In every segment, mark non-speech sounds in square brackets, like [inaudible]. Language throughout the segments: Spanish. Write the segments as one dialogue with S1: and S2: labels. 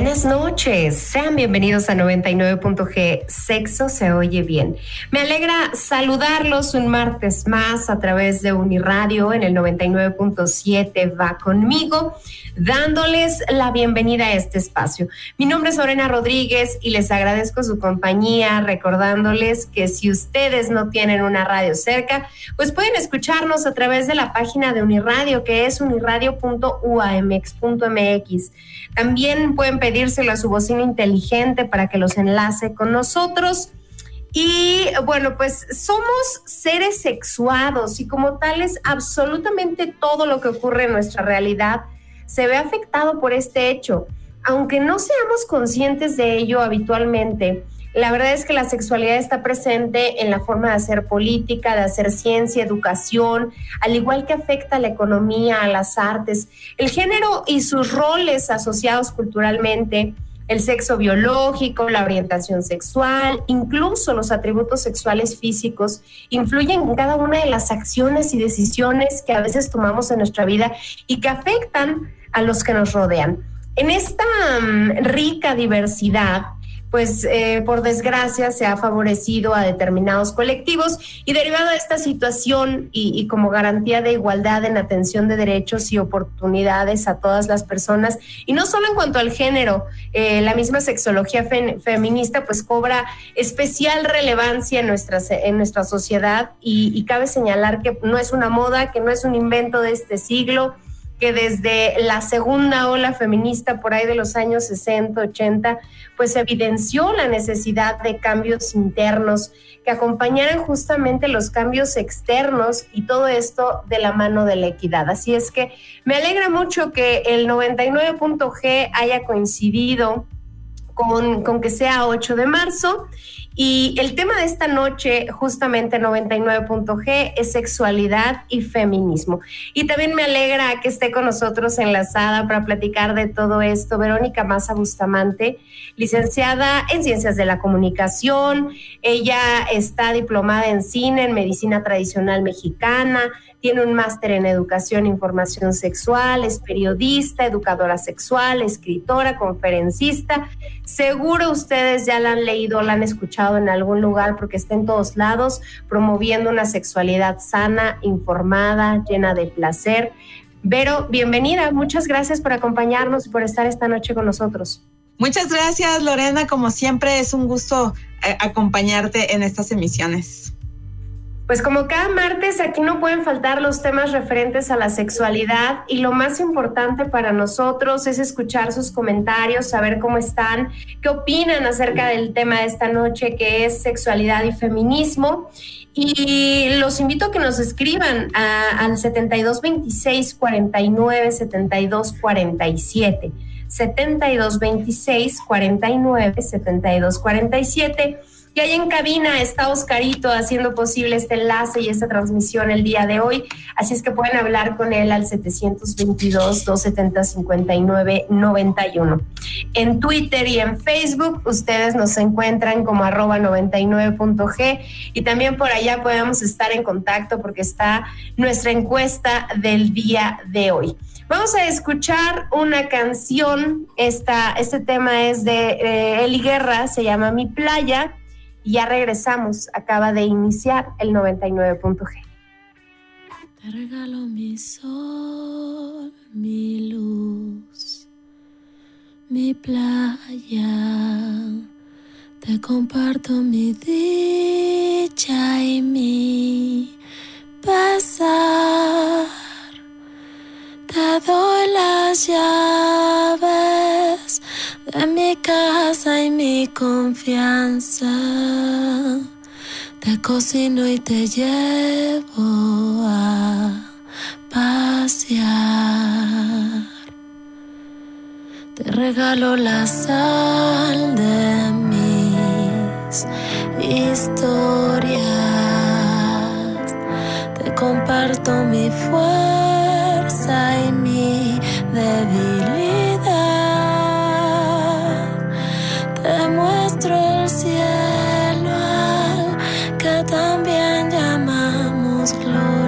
S1: Buenas noches, sean bienvenidos a 99.g Sexo se oye bien. Me alegra saludarlos un martes más a través de Uniradio en el 99.7 va conmigo, dándoles la bienvenida a este espacio. Mi nombre es Lorena Rodríguez y les agradezco su compañía, recordándoles que si ustedes no tienen una radio cerca, pues pueden escucharnos a través de la página de Uniradio que es uniradio.uamx.mx. También pueden pedírselo a su bocina inteligente para que los enlace con nosotros. Y bueno, pues somos seres sexuados y como tales, absolutamente todo lo que ocurre en nuestra realidad se ve afectado por este hecho. Aunque no seamos conscientes de ello habitualmente, la verdad es que la sexualidad está presente en la forma de hacer política, de hacer ciencia, educación, al igual que afecta a la economía, a las artes, el género y sus roles asociados culturalmente, el sexo biológico, la orientación sexual, incluso los atributos sexuales físicos, influyen en cada una de las acciones y decisiones que a veces tomamos en nuestra vida y que afectan a los que nos rodean. En esta mm, rica diversidad, pues eh, por desgracia se ha favorecido a determinados colectivos y derivado de esta situación y, como garantía de igualdad en atención de derechos y oportunidades a todas las personas, y no solo en cuanto al género, eh, la misma sexología feminista pues cobra especial relevancia en nuestra, en nuestra sociedad y cabe señalar que no es una moda, que no es un invento de este siglo, que desde la segunda ola feminista por ahí de los años 60, 80, pues evidenció la necesidad de cambios internos que acompañaran justamente los cambios externos y todo esto de la mano de la equidad. Así es que me alegra mucho que el 99.g haya coincidido con, con que sea 8 de marzo y el tema de esta noche, justamente 99.g, es sexualidad y feminismo. Y también me alegra que esté con nosotros enlazada para platicar de todo esto Verónica Maza Bustamante, licenciada en Ciencias de la Comunicación. Ella está diplomada en cine, en medicina tradicional mexicana, tiene un máster en educación e información sexual, es periodista, educadora sexual, escritora, conferencista. Seguro ustedes ya la han leído, la han escuchado en algún lugar porque está en todos lados promoviendo una sexualidad sana, informada, llena de placer. Vero, bienvenida. Muchas gracias por acompañarnos y por estar esta noche con nosotros.
S2: Muchas gracias, Lorena. Como siempre, es un gusto eh, acompañarte en estas emisiones.
S1: Pues como cada martes, aquí no pueden faltar los temas referentes a la sexualidad y lo más importante para nosotros es escuchar sus comentarios, saber cómo están, qué opinan acerca del tema de esta noche que es sexualidad y feminismo. Y los invito a que nos escriban al 7226 49 72 47. 7226 49 72 47 y ahí en cabina está Oscarito haciendo posible este enlace y esta transmisión el día de hoy. Así es que pueden hablar con él al 722-270-5991. En Twitter y en Facebook ustedes nos encuentran como arroba 99.g y también por allá podemos estar en contacto porque está nuestra encuesta del día de hoy. Vamos a escuchar una canción. Esta, este tema es de eh, Eli Guerra, se llama Mi Playa ya regresamos, acaba de iniciar el 99.g.
S3: Te regalo mi sol, mi luz, mi playa. Te comparto mi dicha y mi pesar. Te doy las llaves de mi casa y mi confianza. Te cocino y te llevo a pasear. Te regalo la sal de mis historias. Te comparto mi fuerza y mi debilidad.
S1: close.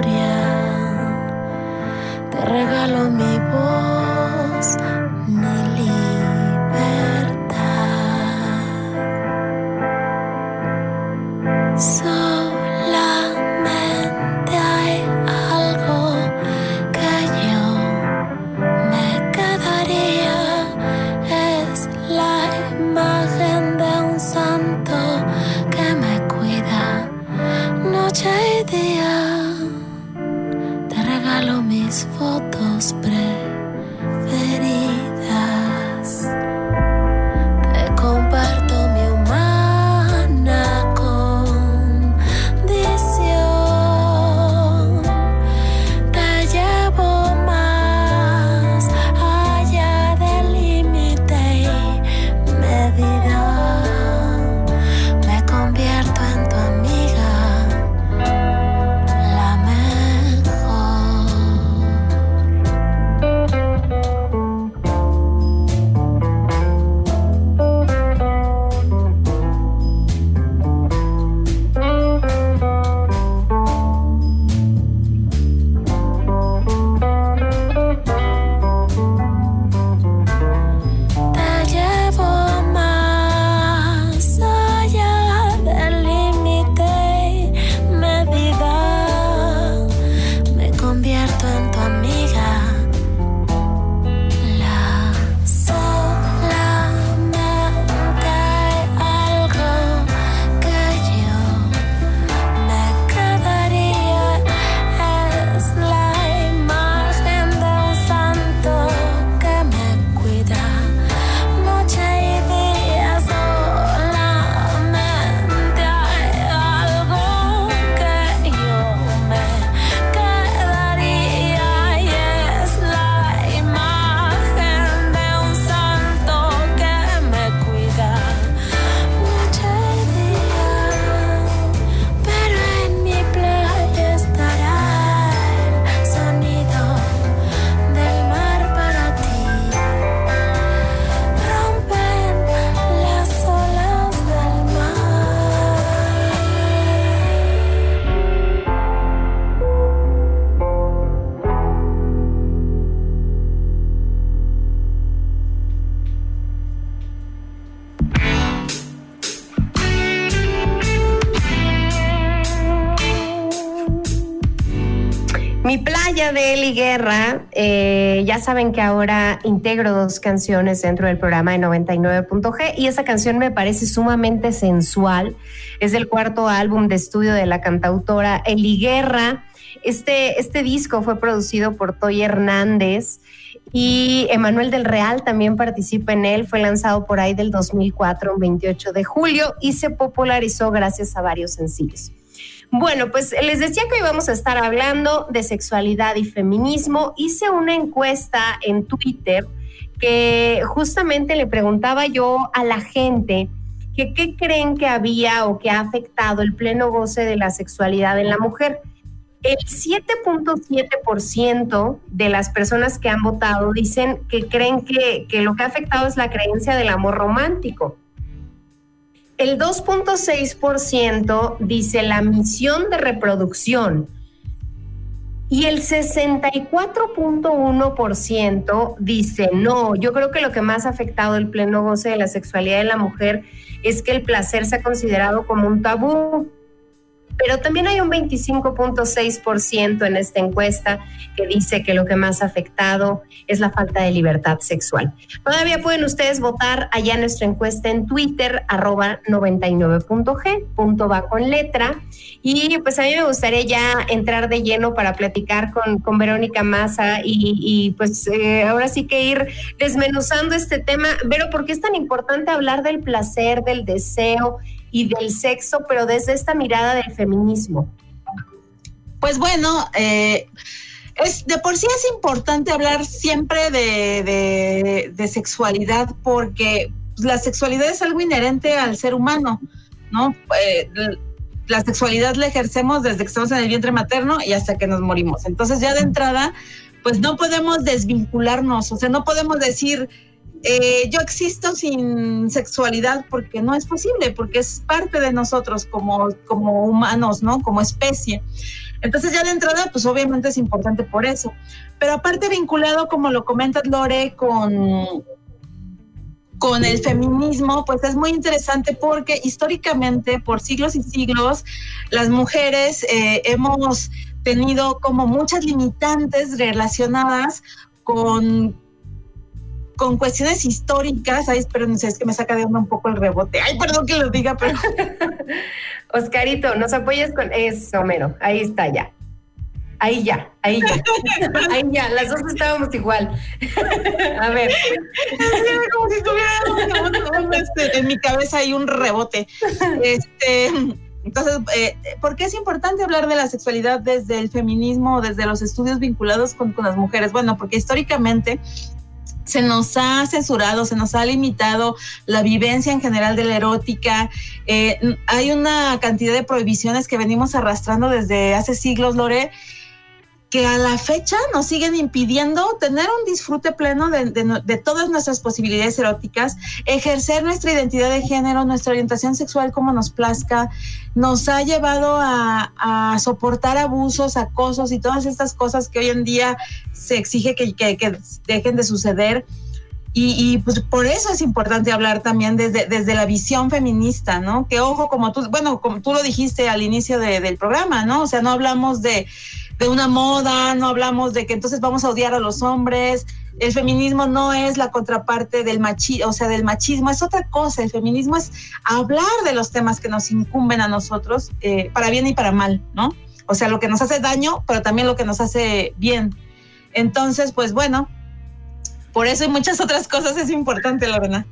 S1: Saben que ahora integro dos canciones dentro del programa de 99.g y esa canción me parece sumamente sensual. Es el cuarto álbum de estudio de la cantautora Eli Guerra. Este, este disco fue producido por Toy Hernández y Emanuel del Real también participa en él. Fue lanzado por ahí del 2004, un 28 de julio, y se popularizó gracias a varios sencillos. Bueno, pues les decía que hoy vamos a estar hablando de sexualidad y feminismo. Hice una encuesta en Twitter que justamente le preguntaba yo a la gente que qué creen que había o que ha afectado el pleno goce de la sexualidad en la mujer. El 7.7% de las personas que han votado dicen que creen que, que lo que ha afectado es la creencia del amor romántico. El 2.6% dice la misión de reproducción y el 64.1% dice no. Yo creo que lo que más ha afectado el pleno goce de la sexualidad de la mujer es que el placer se ha considerado como un tabú. Pero también hay un 25.6% en esta encuesta que dice que lo que más ha afectado es la falta de libertad sexual. Todavía pueden ustedes votar allá en nuestra encuesta en Twitter, arroba 99.g, punto va con letra. Y pues a mí me gustaría ya entrar de lleno para platicar con, con Verónica Massa y, pues eh, ahora sí que ir desmenuzando este tema. Vero, ¿por qué es tan importante hablar del placer, del deseo? Y del sexo, pero desde esta mirada del feminismo?
S2: Pues bueno, eh, es, de por sí es importante hablar siempre de, sexualidad porque la sexualidad es algo inherente al ser humano, ¿no? Eh, la sexualidad la ejercemos desde que estamos en el vientre materno y hasta que nos morimos. Entonces ya de entrada, pues no podemos desvincularnos, o sea, no podemos decir, eh, yo existo sin sexualidad porque no es posible, porque es parte de nosotros como, como humanos, ¿no? Como especie. Entonces ya de entrada, pues obviamente es importante por eso. Pero aparte vinculado, como lo comenta Lore, con, con el feminismo, pues es muy interesante porque históricamente, por siglos y siglos, las mujeres eh, hemos tenido como muchas limitantes relacionadas con con cuestiones históricas, ay, sé, es que me saca de onda un poco el rebote. Ay, perdón que lo diga, pero. [laughs]
S1: Oscarito, nos apoyas con eso, Homero. Ahí está ya. Ahí ya, ahí ya. [laughs] ahí ya, las dos estábamos igual. A ver.
S2: como si estuviera este, en mi cabeza hay un rebote. Este. Entonces, eh, ¿por qué es importante hablar de la sexualidad desde el feminismo, desde los estudios vinculados con, con las mujeres? Bueno, porque históricamente se nos ha censurado, se nos ha limitado la vivencia en general de la erótica. Eh, hay una cantidad de prohibiciones que venimos arrastrando desde hace siglos, Lore, que a la fecha nos siguen impidiendo tener un disfrute pleno de, todas nuestras posibilidades eróticas, ejercer nuestra identidad de género, nuestra orientación sexual como nos plazca, nos ha llevado a, soportar abusos, acosos y todas estas cosas que hoy en día se exige que, dejen de suceder. Y, pues por eso es importante hablar también desde, desde la visión feminista, ¿no? Que ojo, como tú, bueno, como tú lo dijiste al inicio del programa, ¿no? O sea, no hablamos de, de una moda, no hablamos de que entonces vamos a odiar a los hombres. El feminismo no es la contraparte del machismo, o sea, del machismo, es otra cosa. El feminismo es hablar de los temas que nos incumben a nosotros, eh, para bien y para mal, ¿no? O sea, lo que nos hace daño, pero también lo que nos hace bien. Entonces, pues bueno, por eso y muchas otras cosas es importante, la verdad.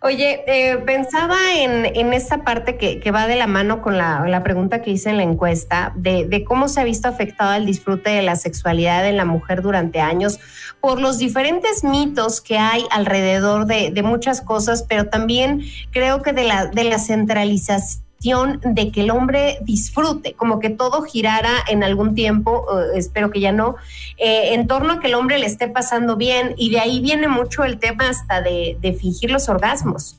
S1: Oye, eh, pensaba en, en, esta parte que, que, va de la mano con la, la, pregunta que hice en la encuesta, de, de, cómo se ha visto afectado el disfrute de la sexualidad en la mujer durante años por los diferentes mitos que hay alrededor de, de muchas cosas, pero también creo que de la, de la centralización de que el hombre disfrute, como que todo girara en algún tiempo, eh, espero que ya no, eh, en torno a que el hombre le esté pasando bien y de ahí viene mucho el tema hasta de, fingir los orgasmos.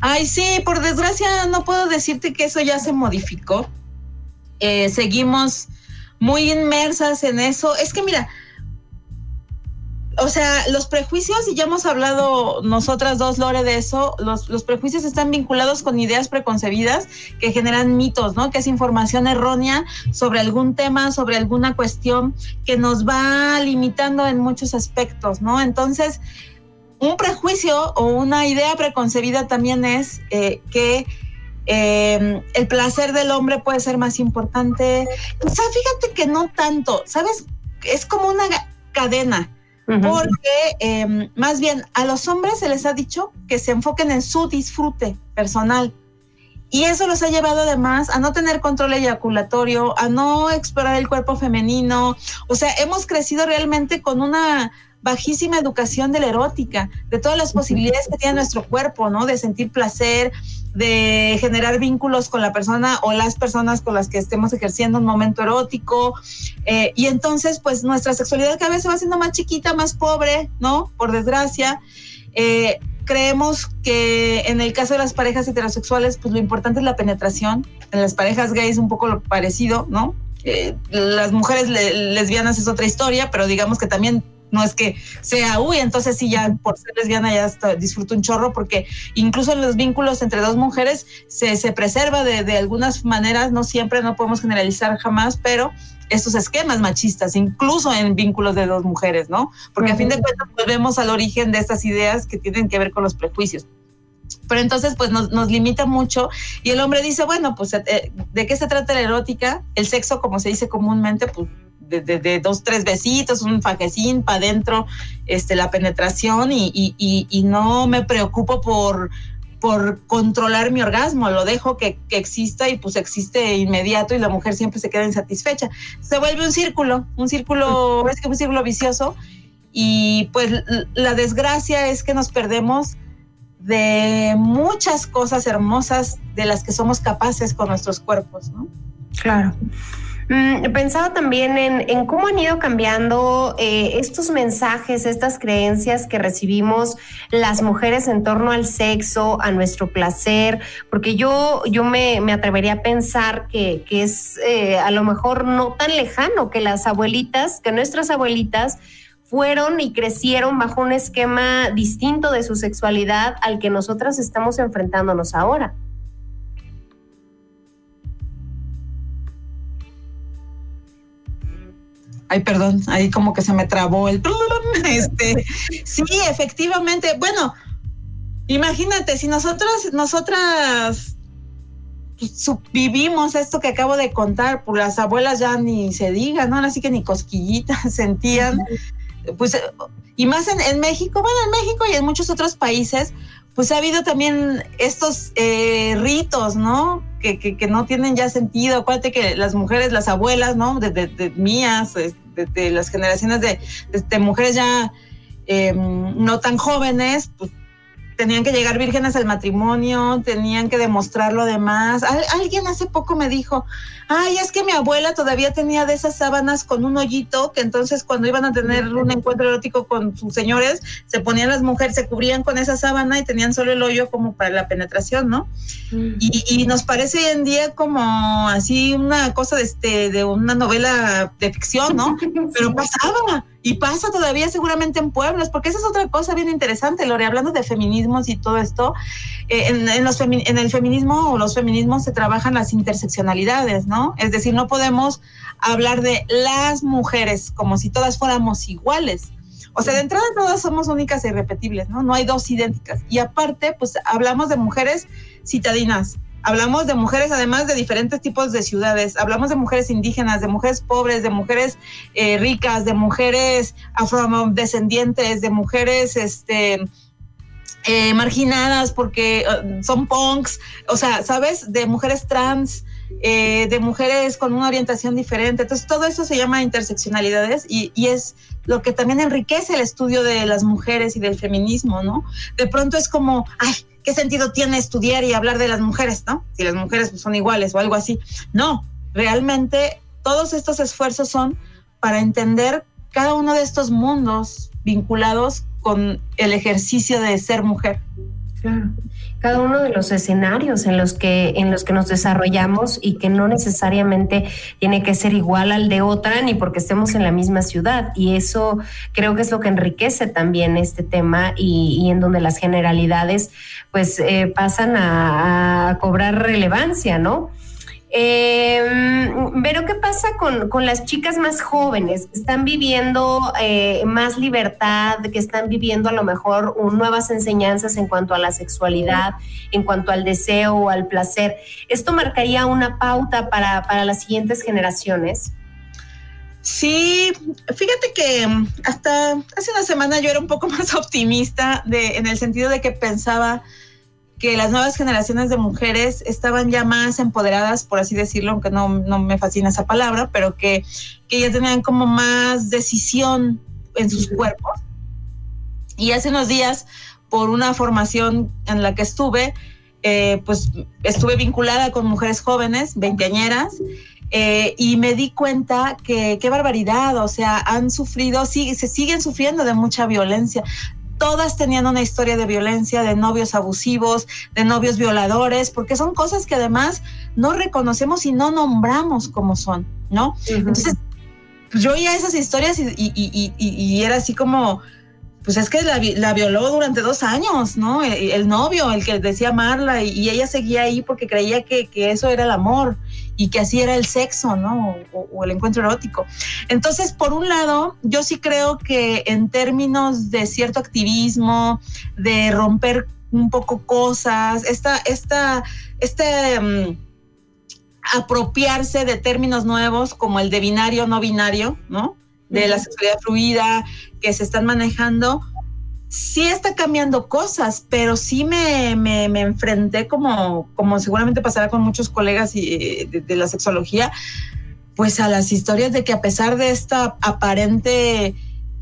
S2: Ay, sí, por desgracia no puedo decirte que eso ya se modificó. Eh, seguimos muy inmersas en eso. Es que mira, o sea, los prejuicios, y ya hemos hablado nosotras dos, Lore, de eso, los, los, prejuicios están vinculados con ideas preconcebidas que generan mitos, ¿no? Que es información errónea sobre algún tema, sobre alguna cuestión que nos va limitando en muchos aspectos, ¿no? Entonces, un prejuicio o una idea preconcebida también es eh, que eh, el placer del hombre puede ser más importante. O sea, fíjate que no tanto, ¿sabes? Es como una cadena porque em, más bien a los hombres se les ha dicho que se enfoquen en su disfrute personal. Y eso los ha llevado además a no tener control eyaculatorio, a no explorar el cuerpo femenino. O sea, hemos crecido realmente con una bajísima educación de la erótica, de todas las posibilidades que tiene nuestro cuerpo, ¿no? De sentir placer, de generar vínculos con la persona o las personas con las que estemos ejerciendo un momento erótico. Eh, y entonces, pues nuestra sexualidad cada vez se va haciendo más chiquita, más pobre, ¿no? Por desgracia. Eh, creemos que en el caso de las parejas heterosexuales, pues lo importante es la penetración. En las parejas gays un poco lo parecido, ¿no? Eh, las mujeres lesbianas es otra historia, pero digamos que también no es que sea, uy, entonces sí, ya por ser lesbiana ya hasta disfruto un chorro, porque incluso en los vínculos entre dos mujeres se, se preserva de, de algunas maneras, no siempre, no podemos generalizar jamás, pero estos esquemas machistas, incluso en vínculos de dos mujeres, ¿no? Porque a fin de cuentas volvemos al origen de estas ideas que tienen que ver con los prejuicios. Pero entonces, pues nos, nos limita mucho y el hombre dice, bueno, pues, eh, ¿de qué se trata la erótica? El sexo, como se dice comúnmente, pues de, de, de, dos, tres besitos, un fajecín para adentro, este, la penetración y, y, y, y, no me preocupo por, por controlar mi orgasmo, lo dejo que, que, exista y pues existe inmediato y la mujer siempre se queda insatisfecha. Se vuelve un círculo, un círculo, es que un círculo vicioso y pues la desgracia es que nos perdemos de muchas cosas hermosas de las que somos capaces con nuestros cuerpos, ¿no?
S1: Claro. Mm, pensaba también en, en, cómo han ido cambiando eh, estos mensajes, estas creencias que recibimos las mujeres en torno al sexo, a nuestro placer, porque yo, yo me, me atrevería a pensar que, que es eh, a lo mejor no tan lejano que las abuelitas, que nuestras abuelitas fueron y crecieron bajo un esquema distinto de su sexualidad al que nosotras estamos enfrentándonos ahora.
S2: Ay, perdón, ahí como que se me trabó el... [laughs] Este, sí, efectivamente. Bueno, imagínate, si nosotros, nosotras vivimos esto que acabo de contar, pues las abuelas ya ni se digan, ¿no? Así que ni cosquillitas [laughs] sentían, pues, y más en, México, bueno, en México y en muchos otros países, pues ha habido también estos eh, ritos, ¿no? Que, que, que, no tienen ya sentido. Acuérdate que las mujeres, las abuelas, ¿no? De, de, de mías, de, de, las generaciones de, mujeres ya eh, no tan jóvenes, pues tenían que llegar vírgenes al matrimonio, tenían que demostrar lo demás. Al, alguien hace poco me dijo, ay, es que mi abuela todavía tenía de esas sábanas con un hoyito, que entonces cuando iban a tener un encuentro erótico con sus señores, se ponían las mujeres, se cubrían con esa sábana y tenían solo el hoyo como para la penetración, ¿no? Mm. Y, y, nos parece hoy en día como así una cosa de, este, de una novela de ficción, ¿no? [laughs] Pero pasaba. Y pasa todavía seguramente en pueblos, porque esa es otra cosa bien interesante, Lore, hablando de feminismos y todo esto, eh, en, en, los femi en el feminismo o los feminismos se trabajan las interseccionalidades, ¿no? Es decir, no podemos hablar de las mujeres como si todas fuéramos iguales. O sea, de entrada todas somos únicas e irrepetibles, ¿no? No hay dos idénticas. Y aparte, pues hablamos de mujeres citadinas, Hablamos de mujeres además de diferentes tipos de ciudades. Hablamos de mujeres indígenas, de mujeres pobres, de mujeres eh, ricas, de mujeres afrodescendientes, de mujeres este, eh, marginadas porque uh, son punks. O sea, ¿sabes? De mujeres trans. Eh, de mujeres con una orientación diferente. Entonces, todo eso se llama interseccionalidades y, y, es lo que también enriquece el estudio de las mujeres y del feminismo, ¿no? De pronto es como, ay, ¿qué sentido tiene estudiar y hablar de las mujeres, ¿no? Si las mujeres son iguales o algo así. No, realmente todos estos esfuerzos son para entender cada uno de estos mundos vinculados con el ejercicio de ser mujer.
S1: Claro. Cada uno de los escenarios en los que en los que nos desarrollamos y que no necesariamente tiene que ser igual al de otra ni porque estemos en la misma ciudad y eso creo que es lo que enriquece también este tema y, y en donde las generalidades pues eh, pasan a, a cobrar relevancia, ¿no? Eh, pero ¿qué pasa con, con, las chicas más jóvenes que están viviendo eh, más libertad, que están viviendo a lo mejor nuevas enseñanzas en cuanto a la sexualidad, en cuanto al deseo o al placer? ¿Esto marcaría una pauta para, para las siguientes generaciones?
S2: Sí, fíjate que hasta hace una semana yo era un poco [laughs] más optimista de, en el sentido de que pensaba que las nuevas generaciones de mujeres estaban ya más empoderadas, por así decirlo, aunque no, no me fascina esa palabra, pero que, que, ya tenían como más decisión en sus cuerpos. Y hace unos días, por una formación en la que estuve, eh, pues estuve vinculada con mujeres jóvenes, veinteañeras, eh, y me di cuenta que qué barbaridad, o sea, han sufrido, sí, se siguen sufriendo de mucha violencia todas tenían una historia de violencia, de novios abusivos, de novios violadores, porque son cosas que además no reconocemos y no nombramos como son, ¿no? Uh -huh. Entonces, yo oía esas historias y, y, y, y era así como, pues es que la, violó durante dos años, ¿no? El, el novio, el que decía amarla, y, ella seguía ahí porque creía que, que, eso era el amor y que así era el sexo, ¿no? O, el encuentro erótico. Entonces, por un lado, yo sí creo que en términos de cierto activismo, de romper un poco cosas, esta, esta, este... Um, apropiarse de términos nuevos como el de binario no binario, ¿no? De la sexualidad fluida que se están manejando, sí está cambiando cosas, pero sí me, me, me enfrenté como, como seguramente pasará con muchos colegas y, de, de, la sexología, pues a las historias de que a pesar de esta aparente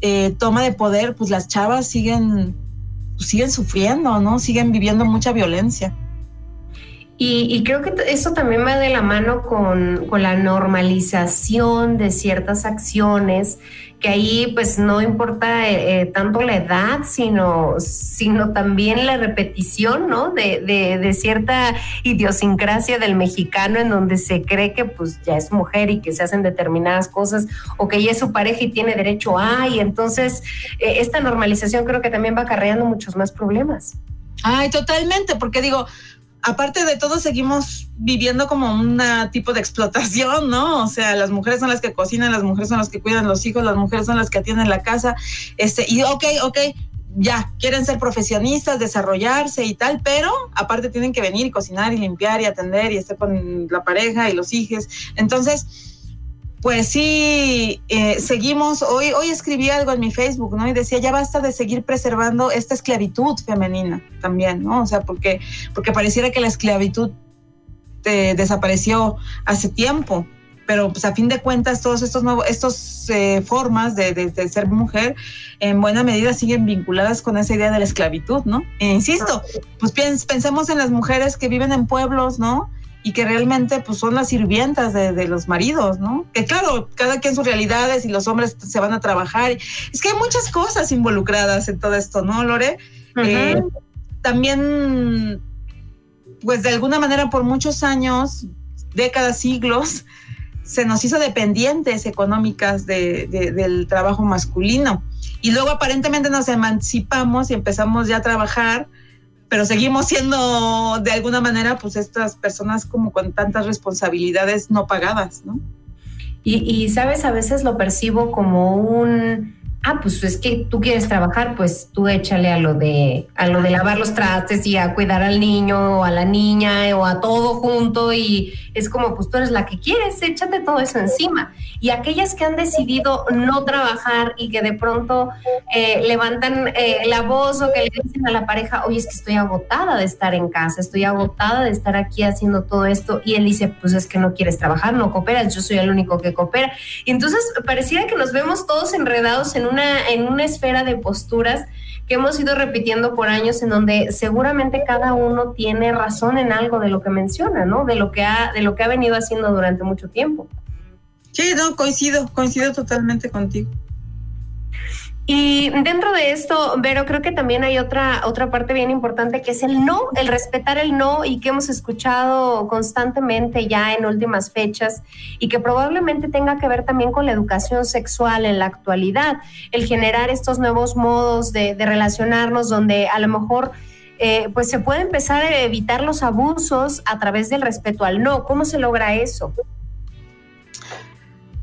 S2: eh, toma de poder, pues las chavas siguen, pues siguen sufriendo, ¿no? Siguen viviendo mucha violencia.
S1: Y, creo que eso también va de la mano con, con, la normalización de ciertas acciones, que ahí pues no importa eh, tanto la edad, sino, sino también la repetición, ¿no? De, de, de, cierta idiosincrasia del mexicano en donde se cree que pues ya es mujer y que se hacen determinadas cosas o que ya es su pareja y tiene derecho a, y entonces eh, esta normalización creo que también va acarreando muchos más problemas.
S2: Ay, totalmente, porque digo, aparte de todo, seguimos viviendo como un tipo de explotación, ¿no? O sea, las mujeres son las que cocinan, las mujeres son las que cuidan los hijos, las mujeres son las que atienden la casa, este, y ok, ok, ya, quieren ser profesionistas, desarrollarse y tal, pero aparte tienen que venir y cocinar y limpiar y atender y estar con la pareja y los hijos. Entonces, pues sí, eh, seguimos, hoy, hoy escribí algo en mi Facebook, ¿no? Y decía, ya basta de seguir preservando esta esclavitud femenina también, ¿no? O sea, porque, porque pareciera que la esclavitud eh, desapareció hace tiempo, pero pues a fin de cuentas todos estos nuevos, estos eh, formas de, de, de, ser mujer en buena medida siguen vinculadas con esa idea de la esclavitud, ¿no? E insisto, pues pensemos en las mujeres que viven en pueblos, ¿no? Y que realmente pues son las sirvientas de, de, los maridos, ¿no? Que claro, cada quien sus realidades y los hombres se van a trabajar. Es que hay muchas cosas involucradas en todo esto, ¿no, Lore? Uh -huh. eh, también, pues de alguna manera por muchos años, décadas, siglos, se nos hizo dependientes económicas de, de, del trabajo masculino. Y luego aparentemente nos emancipamos y empezamos ya a trabajar pero seguimos siendo de alguna manera pues estas personas como con tantas responsabilidades no pagadas, ¿no?
S1: Y, y sabes, a veces lo percibo como un ah, pues es que tú quieres trabajar, pues tú échale a lo de a lo de lavar los trastes y a cuidar al niño o a la niña o a todo junto y es como pues tú eres la que quieres, échate todo eso encima. Y aquellas que han decidido no trabajar y que de pronto eh, levantan eh, la voz o que le dicen a la pareja, oye, es que estoy agotada de estar en casa, estoy agotada de estar aquí haciendo todo esto y él dice, pues es que no quieres trabajar, no cooperas, yo soy el único que coopera. Y entonces pareciera que nos vemos todos enredados en una, en una esfera de posturas que hemos ido repitiendo por años en donde seguramente cada uno tiene razón en algo de lo que menciona, ¿no? De lo que ha, de lo que ha venido haciendo durante mucho tiempo.
S2: Sí, no, coincido, coincido totalmente contigo.
S1: Y dentro de esto, Vero, creo que también hay otra, otra parte bien importante que es el no, el respetar el no y que hemos escuchado constantemente ya en últimas fechas y que probablemente tenga que ver también con la educación sexual en la actualidad, el generar estos nuevos modos de, relacionarnos donde a lo mejor eh, pues se puede empezar a evitar los abusos a través del respeto al no. ¿Cómo se logra eso?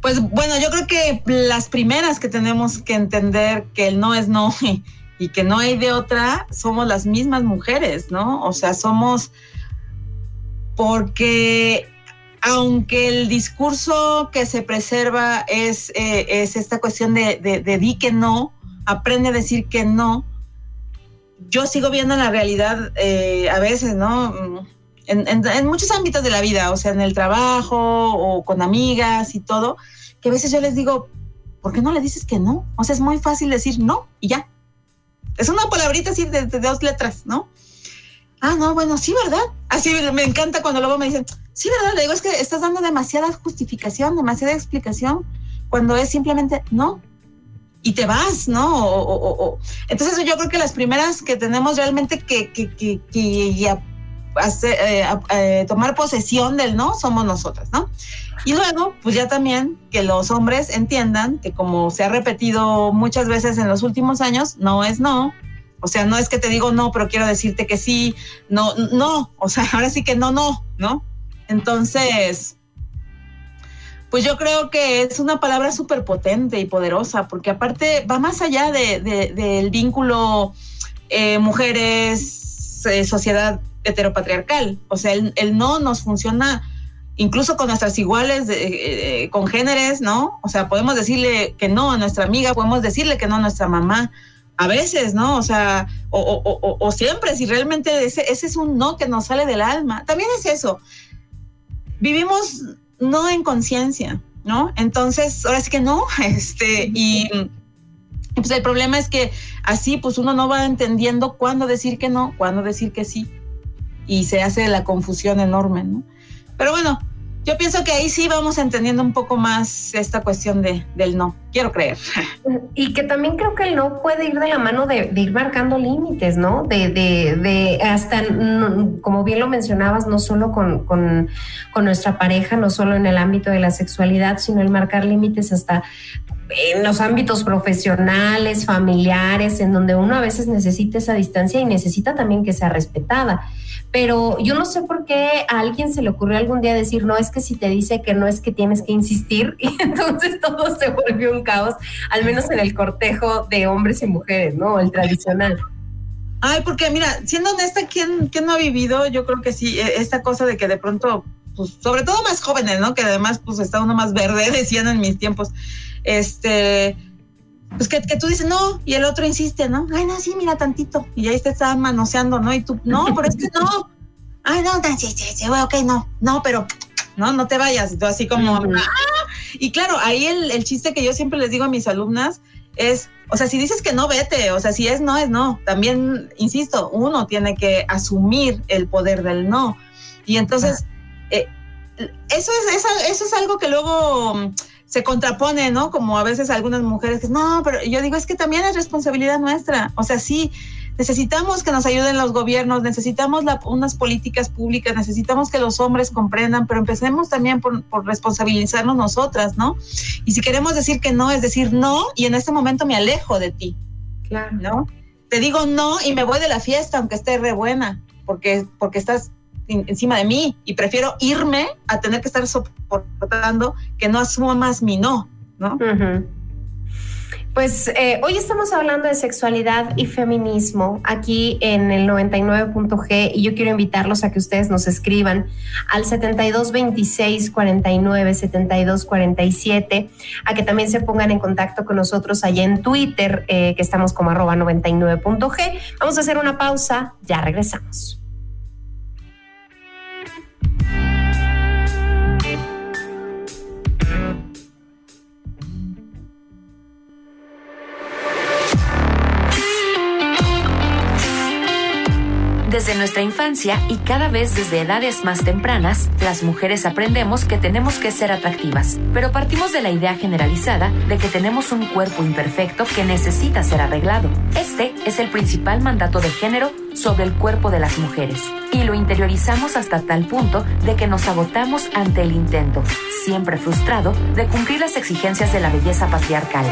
S2: Pues bueno, yo creo que las primeras que tenemos que entender que el no es no [laughs] y, que no hay de otra somos las mismas mujeres, ¿no? O sea, somos porque aunque el discurso que se preserva es, eh, es esta cuestión de, de, de, di que no, aprende a decir que no, yo sigo viendo la realidad eh, a veces, ¿no? En, en, en, muchos ámbitos de la vida, o sea, en el trabajo o con amigas y todo, que a veces yo les digo, ¿por qué no le dices que no? O sea, es muy fácil decir no y ya. Es una palabrita así de, dos letras, ¿no? Ah, no, bueno, sí, ¿verdad? Así me encanta cuando luego me dicen, sí, ¿verdad? Le digo, es que estás dando demasiada justificación, demasiada explicación, cuando es simplemente no. Y te vas, ¿no? O, o, o. Entonces yo creo que las primeras que tenemos realmente que tomar posesión del no somos nosotras, ¿no? Y luego, pues ya también que los hombres entiendan que como se ha repetido muchas veces en los últimos años, no es no. O sea, no es que te digo no, pero quiero decirte que sí, no, no, o sea, [laughs] ahora sí que no, no, ¿no? Entonces, pues yo creo que es una palabra súper potente y poderosa, porque aparte va más allá de, del vínculo eh, mujeres, eh, sociedad heteropatriarcal. O sea, el, no nos funciona incluso con nuestras iguales, eh, eh, ¿no? O sea, podemos decirle que no a nuestra amiga, podemos decirle que no a nuestra mamá, a veces, ¿no? O sea, o, siempre, si realmente ese, ese, es un no que nos sale del alma. También es eso. Vivimos no en conciencia, ¿no? Entonces, ahora sí que no, [laughs] este, y pues el problema es que así, pues uno no va entendiendo cuándo decir que no, cuándo decir que sí, y se hace la confusión enorme, ¿no? Pero bueno, yo pienso que ahí sí vamos entendiendo un poco más esta cuestión de, del no, quiero creer.
S1: Y que también creo que el no puede ir de la mano de, ir marcando límites, ¿no? De, de, de, hasta, como bien lo mencionabas, no solo con, con, nuestra pareja, no solo en el ámbito de la sexualidad, sino el marcar límites hasta en los ámbitos profesionales, familiares, en donde uno a veces necesita esa distancia y necesita también que sea respetada. Pero yo no sé por qué a alguien se le ocurrió algún día decir, no, es que si te dice que no es que tienes que insistir, [laughs] y entonces todo se volvió caos, al menos en el cortejo de hombres y mujeres, ¿no? El tradicional.
S2: Ay, porque mira, siendo honesta, ¿quién, ¿quién no ha vivido? Yo creo que sí, e, esta cosa de que de pronto, pues, sobre todo más jóvenes, ¿no? Que además, pues, está uno más verde, [laughs] decían en mis tiempos este, pues que, tú dices, no, y el otro insiste, ¿no? Ay, no, sí, mira tantito, y ahí te estaban manoseando, ¿no? Y tú, no, pero es que no. Ay, no, sí, sí, sí, ok, no, no, pero no, no te vayas. Y tú así como, ¡ah! Y claro, ahí el, el, chiste que yo siempre les digo a mis alumnas es, o sea, si dices que no, vete, o sea, si es no, es no. También, insisto, uno tiene que asumir el poder del no. Y entonces, eh, eso, es, eso, eso es algo que luego se contrapone, ¿no? Como a veces algunas mujeres que no, pero yo digo, es que también es responsabilidad nuestra. O sea, sí, necesitamos que nos ayuden los gobiernos, necesitamos unas políticas públicas, necesitamos que los hombres comprendan, pero empecemos también por, responsabilizarnos nosotras, ¿no? Y si queremos decir que no, es decir no, y en este momento me alejo de ti. Claro. ¿No? Te digo no y me voy de la fiesta, aunque esté re buena, porque, porque estás encima de mí y prefiero irme a tener que estar soportando que no asuma más mi no, ¿no?
S1: Pues eh, hoy estamos hablando de sexualidad y feminismo aquí en el 99.g y yo quiero invitarlos a que ustedes nos escriban al 7226 49 72 47, a que también se pongan en contacto con nosotros allá en Twitter, eh, que estamos como arroba 99.g. Vamos a hacer una pausa, ya regresamos.
S4: Desde nuestra infancia y cada vez desde edades más tempranas, las mujeres aprendemos que tenemos que ser atractivas, pero partimos de la idea generalizada de que tenemos un cuerpo imperfecto que necesita ser arreglado. Este es el principal mandato de género sobre el cuerpo de las mujeres y lo interiorizamos hasta tal punto de que nos agotamos ante el intento, siempre frustrado, de cumplir las exigencias de la belleza patriarcal.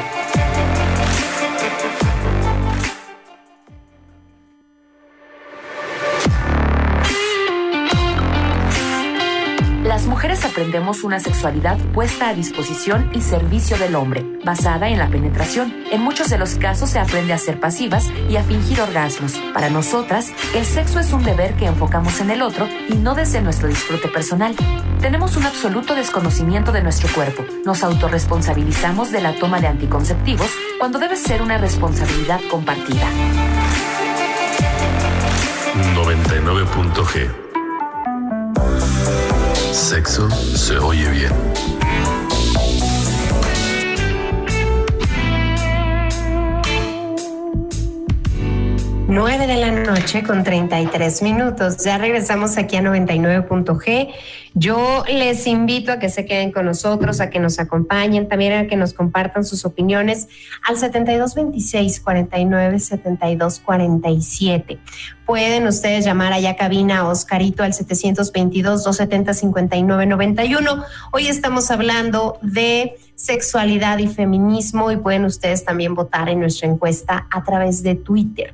S4: Aprendemos una sexualidad puesta a disposición y servicio del hombre, basada en la penetración. En muchos de los casos se aprende a ser pasivas y a fingir orgasmos. Para nosotras, el sexo es un deber que enfocamos en el otro y no desde nuestro disfrute personal. Tenemos un absoluto desconocimiento de nuestro cuerpo. Nos autorresponsabilizamos de la toma de anticonceptivos cuando debe ser una responsabilidad compartida.
S5: 99.g Sexo se oye bien.
S1: 9 de la noche con 33 minutos. Ya regresamos aquí a 99.g. Yo les invito a que se queden con nosotros, a que nos acompañen, también a que nos compartan sus opiniones al 7226 49 72 47. Pueden ustedes llamar allá a cabina a Oscarito al 722 270 59 91. Hoy estamos hablando de sexualidad y feminismo y pueden ustedes también votar en nuestra encuesta a través de Twitter.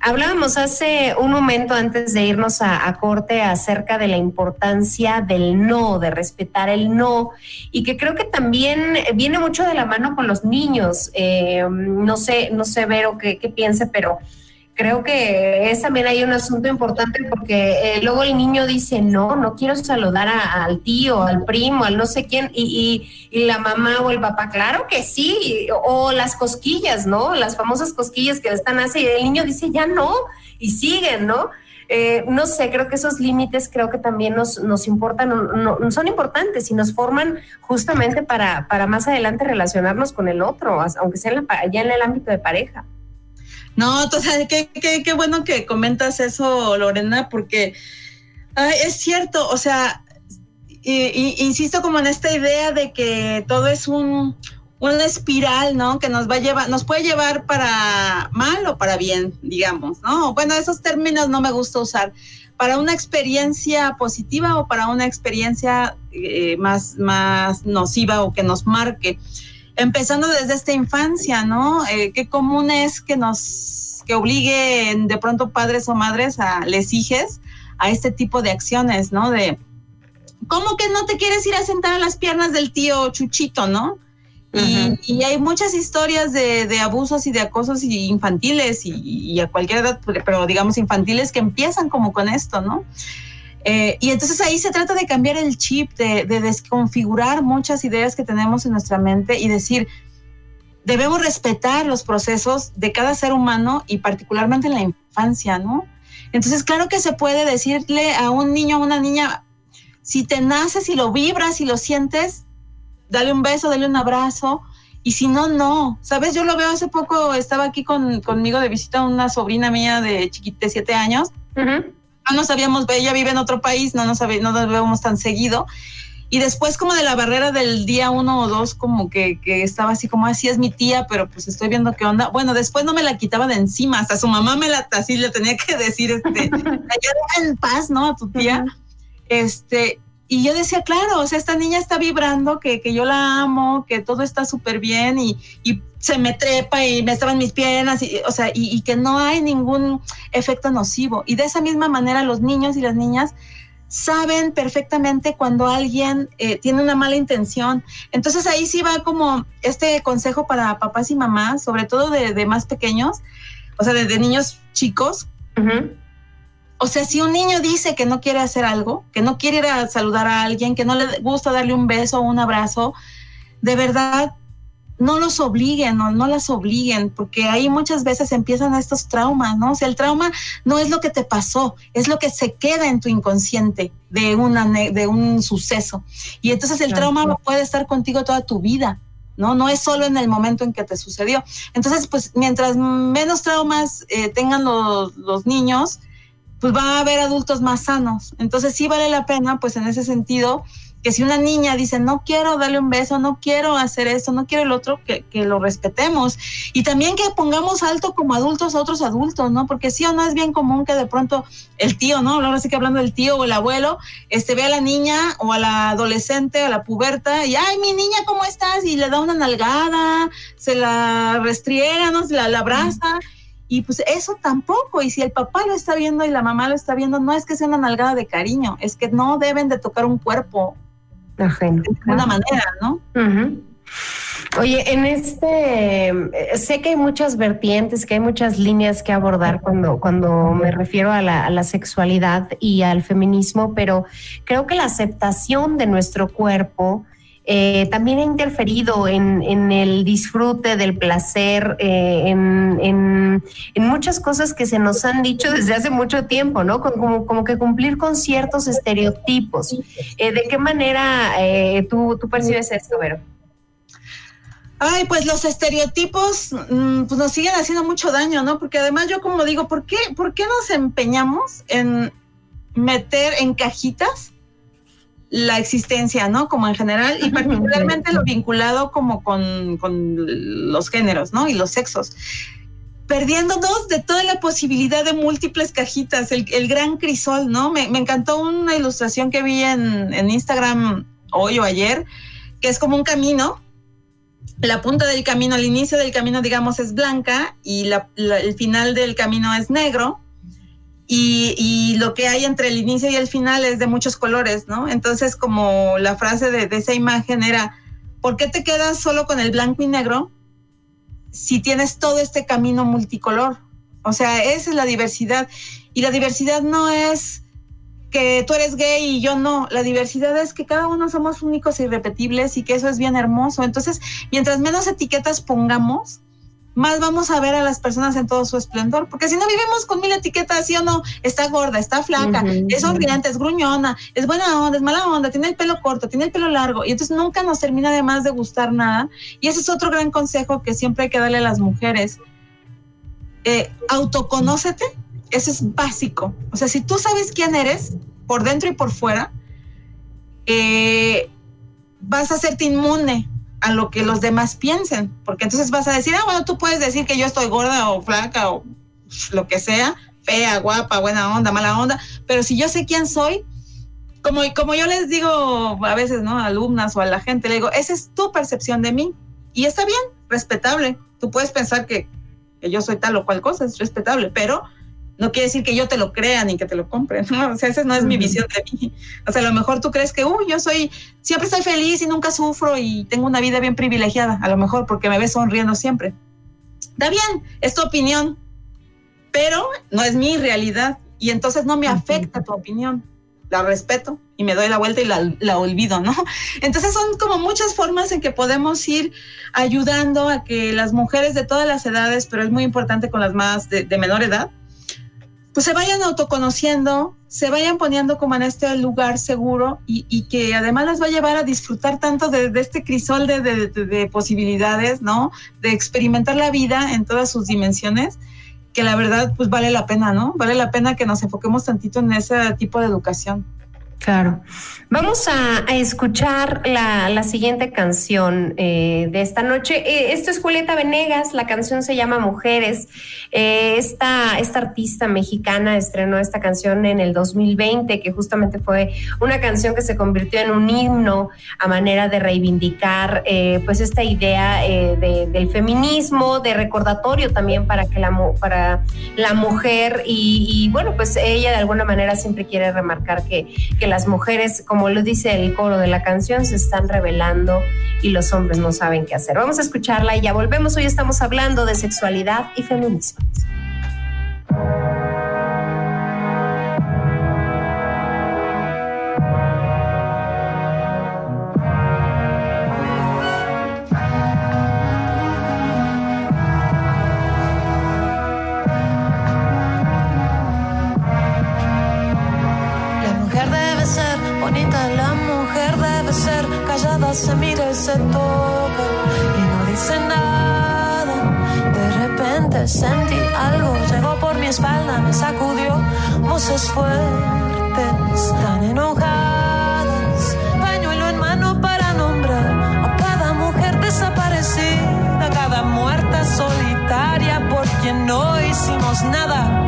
S1: Hablábamos hace un momento antes de irnos a, corte acerca de la importancia del no, de respetar el no, y que creo que también viene mucho de la mano con los niños. Eh, no sé, no sé, Vero, qué, qué piense, pero creo que es también hay un asunto importante porque eh, luego el niño dice, no, no quiero saludar al tío, al primo, al no sé quién, y, la mamá o el papá, claro que sí, o las cosquillas, ¿no? Las famosas cosquillas que están así, y el niño dice, ya no, y siguen, ¿no? Eh, no sé, creo que esos límites creo que también nos, nos importan, no, son importantes y nos forman justamente para, para más adelante relacionarnos con el otro, aunque sea ya en el ámbito de pareja.
S2: No, entonces, qué, qué, qué bueno que comentas eso, Lorena, porque es cierto, o sea, insisto como en esta idea de que todo es un, una espiral, ¿no? Que nos va a llevar, nos puede llevar para mal o para bien, digamos, ¿no? Bueno, esos términos no me gusta usar. Para una experiencia positiva o para una experiencia eh, más, más nociva o que nos marque empezando desde esta infancia, ¿no? Eh, qué común es que nos, que obliguen de pronto padres o madres a les hijes a este tipo de acciones, ¿no? De, ¿cómo que no te quieres ir a sentar a las piernas del tío Chuchito, ¿no? y, hay muchas historias de, abusos y de acosos infantiles y, y, a cualquier edad, pero digamos infantiles que empiezan como con esto, ¿no? Eh, y entonces ahí se trata de cambiar el chip, de, desconfigurar muchas ideas que tenemos en nuestra mente y decir, debemos respetar los procesos de cada ser humano y particularmente en la infancia, ¿no? Entonces, claro que se puede decirle a un niño, a una niña, si te naces, si lo vibras, si lo sientes, dale un beso, dale un abrazo, y si no, no. ¿Sabes? Yo lo veo hace poco, estaba aquí conmigo de visita una sobrina mía de chiquita, de siete años no nos sabíamos, ella vive en otro país, no nos, no nos vemos tan seguido. Y después como de la barrera del día uno o dos, como que, que, estaba así como, así es mi tía, pero pues estoy viendo qué onda. Bueno, después no me la quitaba de encima, hasta su mamá me la, así le tenía que decir, este, allá en paz, ¿no? A tu tía. Este, y yo decía, claro, o sea, esta niña está vibrando, que, que yo la amo, que todo está súper bien y, y, se me trepa y me estaban mis piernas, y, o sea, y, que no hay ningún efecto nocivo. Y de esa misma manera los niños y las niñas saben perfectamente cuando alguien eh, tiene una mala intención. Entonces ahí sí va como este consejo para papás y mamás, sobre todo de, más pequeños, o sea, de, niños chicos. O sea, si un niño dice que no quiere hacer algo, que no quiere ir a saludar a alguien, que no le gusta darle un beso o un abrazo, de verdad no los obliguen o no las obliguen, porque ahí muchas veces empiezan estos traumas, ¿no? O sea, el trauma no es lo que te pasó, es lo que se queda en tu inconsciente de, una, de un suceso. Y entonces el trauma puede estar contigo toda tu vida. ¿no? No es solo en el momento en que te sucedió. Entonces, pues mientras menos traumas eh, tengan los, los niños, pues va a haber adultos más sanos. Entonces sí vale la pena, pues en ese sentido, que si una niña dice, no quiero darle un beso, no quiero hacer esto, no quiero el otro, que, lo respetemos. Y también que pongamos alto como adultos a otros adultos, ¿no? Porque sí o no es bien común que de pronto el tío, ¿no? Ahora sí que hablando del tío o el abuelo, este ve a la niña o a la adolescente, a la puberta, y, ay, mi niña, ¿cómo estás? Y le da una nalgada, se la restriega, ¿no? Se la, abraza. Y pues eso tampoco, y si el papá lo está viendo y la mamá lo está viendo, no es que sea una nalgada de cariño, es que no deben de tocar un cuerpo
S1: Ajeno.
S2: de una manera, ¿no?
S1: Oye, en este, eh, sé que hay muchas vertientes, que hay muchas líneas que abordar cuando, cuando me refiero a la, a la, sexualidad y al feminismo, pero creo que la aceptación de nuestro cuerpo eh, también ha interferido en, el disfrute del placer, eh, en, muchas cosas que se nos han dicho desde hace mucho tiempo, ¿no? Como, que cumplir con ciertos estereotipos. Eh, ¿De qué manera tú, tú percibes esto, Vero?
S2: Ay, pues los estereotipos mm, pues nos siguen haciendo mucho daño, ¿no? Porque además yo como digo, ¿por qué, ¿por qué nos empeñamos en meter en cajitas la existencia, ¿no? Como en general, y particularmente lo vinculado como con, con los géneros, ¿no? Y los sexos perdiéndonos de toda la posibilidad de múltiples cajitas, el, el gran crisol, ¿no? Me, me, encantó una ilustración que vi en, en, Instagram hoy o ayer, que es como un camino. La punta del camino, al inicio del camino, digamos, es blanca y la, la, el final del camino es negro. Y, lo que hay entre el inicio y el final es de muchos colores, ¿no? Entonces, como la frase de, de esa imagen era, ¿por qué te quedas solo con el blanco y negro? si tienes todo este camino multicolor. O sea, esa es la diversidad. Y la diversidad no es que tú eres gay y yo no. La diversidad es que cada uno somos únicos e irrepetibles y que eso es bien hermoso. Entonces, mientras menos etiquetas pongamos, más vamos a ver a las personas en todo su esplendor, porque si no vivimos con mil etiquetas, sí o no, está gorda, está flaca, uh -huh. es sonriente, es gruñona, es buena onda, es mala onda, tiene el pelo corto, tiene el pelo largo, y entonces nunca nos termina de más de gustar nada. Y ese es otro gran consejo que siempre hay que darle a las mujeres. Eh, autoconócete, eso es básico. O sea, si tú sabes quién eres, por dentro y por fuera, eh, vas a hacerte inmune a lo que los demás piensen, porque entonces vas a decir, ah, bueno, tú puedes decir que yo estoy gorda o flaca o lo que sea, fea, guapa, buena onda, mala onda, pero si yo sé quién soy, como, como yo les digo a veces, ¿no? A alumnas o a la gente, le digo, esa es tu percepción de mí y está bien, respetable. Tú puedes pensar que, que yo soy tal o cual cosa, es respetable, pero no quiere decir que yo te lo crea ni que te lo compre, ¿no? O sea, esa no es mi visión de mí. O sea, a lo mejor tú crees que, uy, yo soy, siempre estoy feliz y nunca sufro y tengo una vida bien privilegiada, a lo mejor porque me ves sonriendo siempre. Está bien, es tu opinión, pero no es mi realidad y entonces no me afecta tu opinión. La respeto y me doy la vuelta y la, la, olvido, ¿no? Entonces son como muchas formas en que podemos ir ayudando a que las mujeres de todas las edades, pero es muy importante con las más de, de menor edad, pues se vayan autoconociendo, se vayan poniendo como en este lugar seguro y, y que además les va a llevar a disfrutar tanto de, de este crisol de, de, de, posibilidades, ¿no? De experimentar la vida en todas sus dimensiones, que la verdad pues vale la pena, ¿no? Vale la pena que nos enfoquemos tantito en ese tipo de educación.
S1: Claro. Vamos a, escuchar la, la, siguiente canción eh, de esta noche. Eh, esto es Julieta Venegas, la canción se llama Mujeres. Eh, esta, esta artista mexicana estrenó esta canción en el 2020, que justamente fue una canción que se convirtió en un himno a manera de reivindicar eh, pues esta idea de, del feminismo, de recordatorio también para, que la, para la mujer y, y, bueno, pues ella de alguna manera siempre quiere remarcar que, que las mujeres, como lo dice el coro de la canción, se están revelando y los hombres no saben qué hacer. Vamos a escucharla y ya volvemos. Hoy estamos hablando de sexualidad y feminismo.
S3: Se mira y se toca y no dice nada. De repente sentí algo, llegó por mi espalda, me sacudió. Voces fuertes, tan enojadas. Pañuelo en mano para nombrar a cada mujer desaparecida, cada muerta solitaria por quien no hicimos nada.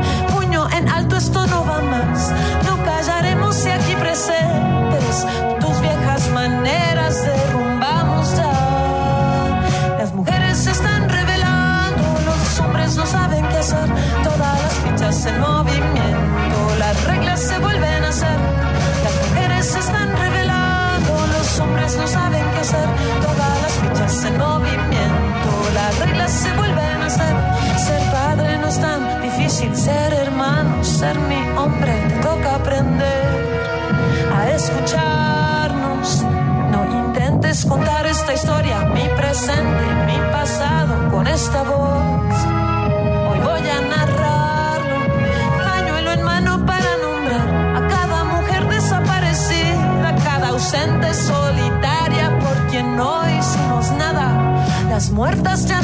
S3: Mi hombre, te toca aprender a escucharnos. No intentes contar esta historia, mi presente, mi pasado, con esta voz. Hoy voy a narrarlo, pañuelo en mano para nombrar a cada mujer desaparecida, cada ausente solitaria por quien no hicimos nada. Las muertas ya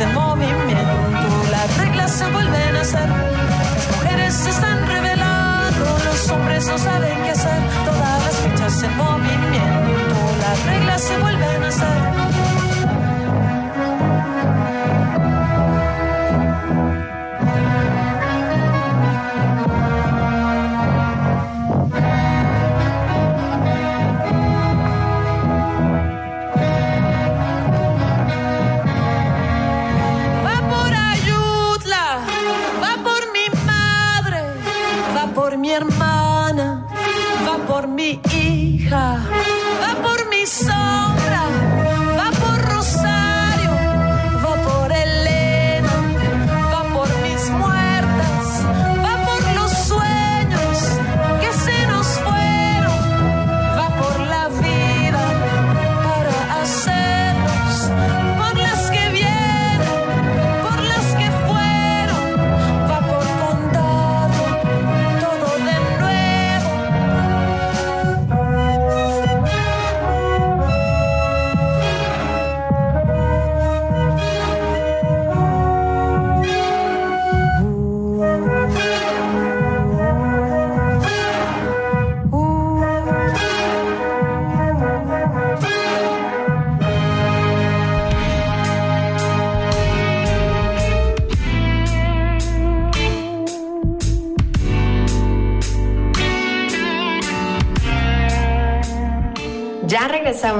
S3: en movimiento, las reglas se vuelven a hacer, las mujeres se están revelando, los hombres no saben qué hacer, todas las fechas en movimiento, las reglas se vuelven a
S1: hacer.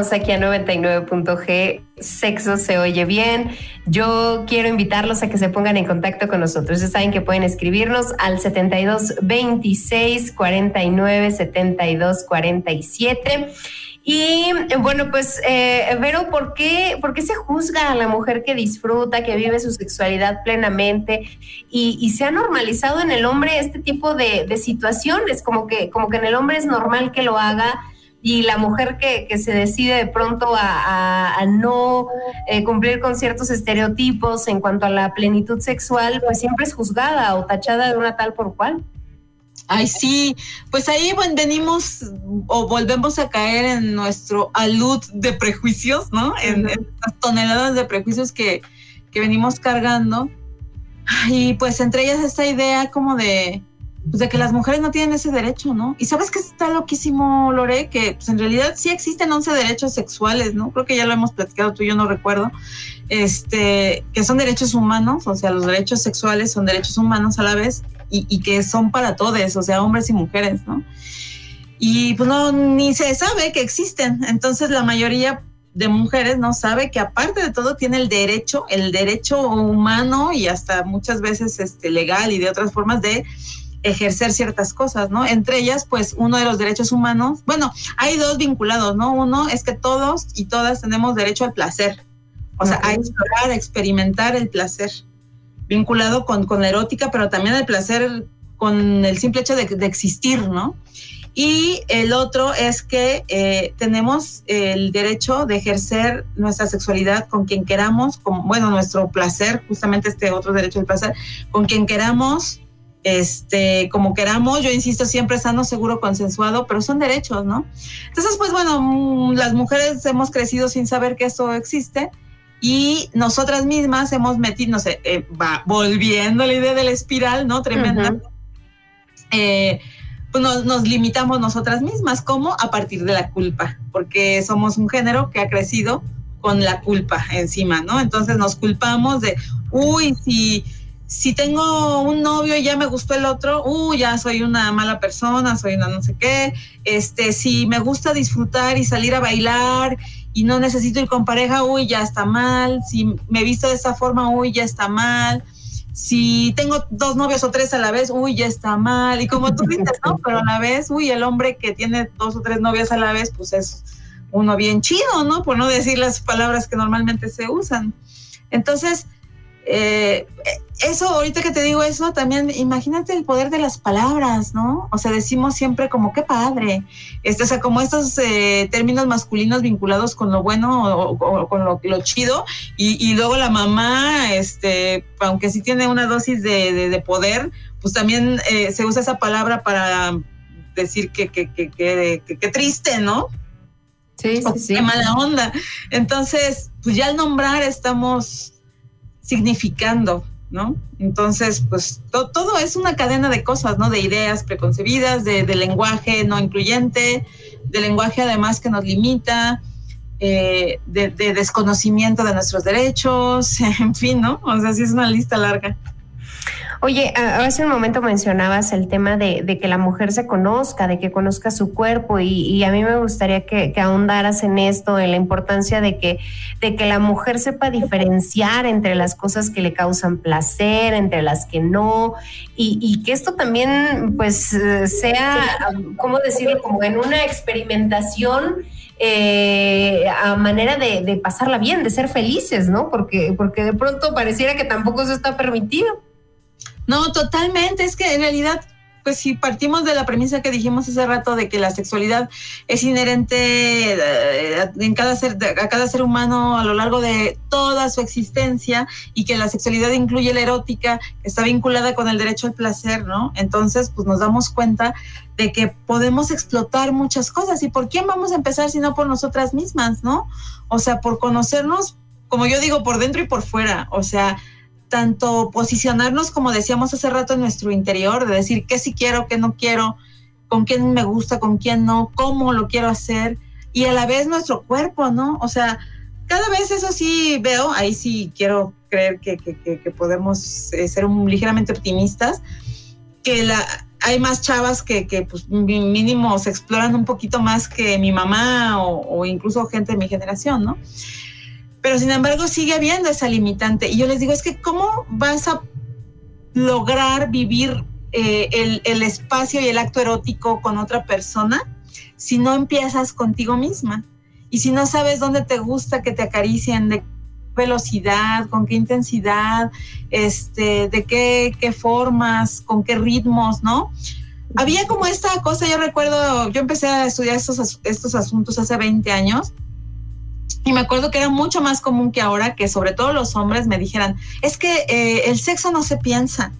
S1: Regresamos aquí a 99.g. Sexo se oye bien. Yo quiero invitarlos a que se pongan en contacto con nosotros. Ya saben que pueden escribirnos al 72 26 49 72 47. Y bueno, pues, eh, Vero, ¿por qué, ¿por qué se juzga a la mujer que disfruta, que vive su sexualidad plenamente? Y, y se ha normalizado en el hombre este tipo de, de situaciones, como que, como que en el hombre es normal que lo haga y la mujer que, que se decide de pronto a, a- a no eh, cumplir con ciertos estereotipos en cuanto a la plenitud sexual, pues siempre es juzgada o tachada de una tal por cual.
S2: Ay, sí, pues ahí bueno, venimos o volvemos a caer en nuestro alud de prejuicios, ¿no? En, en las toneladas de prejuicios que, que venimos cargando. Y pues entre ellas esta idea como de, pues, de que las mujeres no tienen ese derecho, ¿no? Y sabes que está loquísimo, Lore, que pues, en realidad sí existen 11 derechos sexuales, ¿no? Creo que ya lo hemos platicado tú y yo no recuerdo, este, que son derechos humanos, o sea, los derechos sexuales son derechos humanos a la vez y, y que son para todos, o sea, hombres y mujeres, ¿no? Y pues no, ni se sabe que existen. Entonces la mayoría de mujeres no sabe que aparte de todo tiene el derecho, el derecho humano y hasta muchas veces este, legal y de otras formas de ejercer ciertas cosas, ¿no? Entre ellas, pues uno de los derechos humanos, bueno, hay dos vinculados, ¿no? Uno es que todos y todas tenemos derecho al placer, o sea, a explorar, a experimentar el placer, vinculado con, con la erótica, pero también el placer con el simple hecho de, de existir, ¿no? Y el otro es que eh, tenemos el derecho de ejercer nuestra sexualidad con quien queramos, con, bueno, nuestro placer, justamente este otro derecho del placer, con quien queramos, este, como queramos, yo insisto, siempre sano, seguro, consensuado, pero son derechos, ¿no? Entonces, pues bueno, mm, las mujeres hemos crecido sin saber que eso existe y nosotras mismas hemos metido, no sé, eh, va, volviendo a la idea de la espiral, ¿no? Tremenda. Eh, pues nos, nos limitamos nosotras mismas, como a partir de la culpa, porque somos un género que ha crecido con la culpa encima, ¿no? Entonces nos culpamos de, uy, si, si tengo un novio y ya me gustó el otro, uy, ya soy una mala persona, soy una no sé qué, este, si me gusta disfrutar y salir a bailar y no necesito ir con pareja, uy, ya está mal, si me visto de esta forma, uy, ya está mal, si tengo dos novios o tres a la vez, uy, ya está mal. Y como tú dices, ¿no? [laughs] Pero a la vez, uy, el hombre que tiene dos o tres novias a la vez, pues es uno bien chido, ¿no? Por no decir las palabras que normalmente se usan. Entonces, eh, eso, ahorita que te digo eso, también imagínate el poder de las palabras, ¿no? O sea, decimos siempre como, qué padre. Este, o sea, como estos eh, términos masculinos vinculados con lo bueno o, o- o con lo, lo chido, y, y luego la mamá, este, aunque sí tiene una dosis de, de- de poder, pues también eh, se usa esa palabra para decir que, que, triste, ¿no?
S1: Sí, sí.
S2: Qué mala onda. Entonces, pues ya al nombrar estamos significando, ¿no? Entonces, pues to- todo es una cadena de cosas, ¿no? De ideas preconcebidas, de, de lenguaje no incluyente, de lenguaje además que nos limita, eh, de, de desconocimiento de nuestros derechos, [laughs] en fin, ¿no? O sea, sí es una lista larga.
S1: Oye, hace un momento mencionabas el tema de, que la mujer se conozca, de que conozca su cuerpo y, a mí me gustaría que, ahondaras en esto, en la importancia de que, de que la mujer sepa diferenciar entre las cosas que le causan placer, entre las que no, y, que esto también pues sea, ¿cómo decirlo? Como en una experimentación eh, a manera de, de pasarla bien, de ser felices, ¿no? Porque, porque de pronto pareciera que tampoco eso está permitido.
S2: No, totalmente. Es que en realidad, pues si partimos de la premisa que dijimos hace rato de que la sexualidad es inherente eh, en cada ser, a cada ser humano a lo largo de toda su existencia y que la sexualidad incluye la erótica, está vinculada con el derecho al placer, ¿no? Entonces, pues nos damos cuenta de que podemos explotar muchas cosas. ¿Y por quién vamos a empezar si no por nosotras mismas, ¿no? O sea, por conocernos, como yo digo, por dentro y por fuera. O sea, tanto posicionarnos, como decíamos hace rato, en nuestro interior, de decir qué sí quiero, qué no quiero, con quién me gusta, con quién no, cómo lo quiero hacer, y a la vez nuestro cuerpo, ¿no? O sea, cada vez eso sí veo, ahí sí quiero creer que, que, que, que podemos eh, ser un, ligeramente optimistas, que la, hay más chavas que, que pues mínimo se exploran un poquito más que mi mamá o, o incluso gente de mi generación, ¿no? Pero sin embargo sigue habiendo esa limitante. Y yo les digo, es que ¿cómo vas a lograr vivir eh, el, el, espacio y el acto erótico con otra persona si no empiezas contigo misma? Y si no sabes dónde te gusta que te acaricien, de qué velocidad, con qué intensidad, este, de qué, qué formas, con qué ritmos, ¿no? Había como esta cosa, yo recuerdo, yo empecé a estudiar estos, estos asuntos hace 20 años y me acuerdo que era mucho más común que ahora que sobre todo los hombres me dijeran, es que eh, el sexo no se piensa,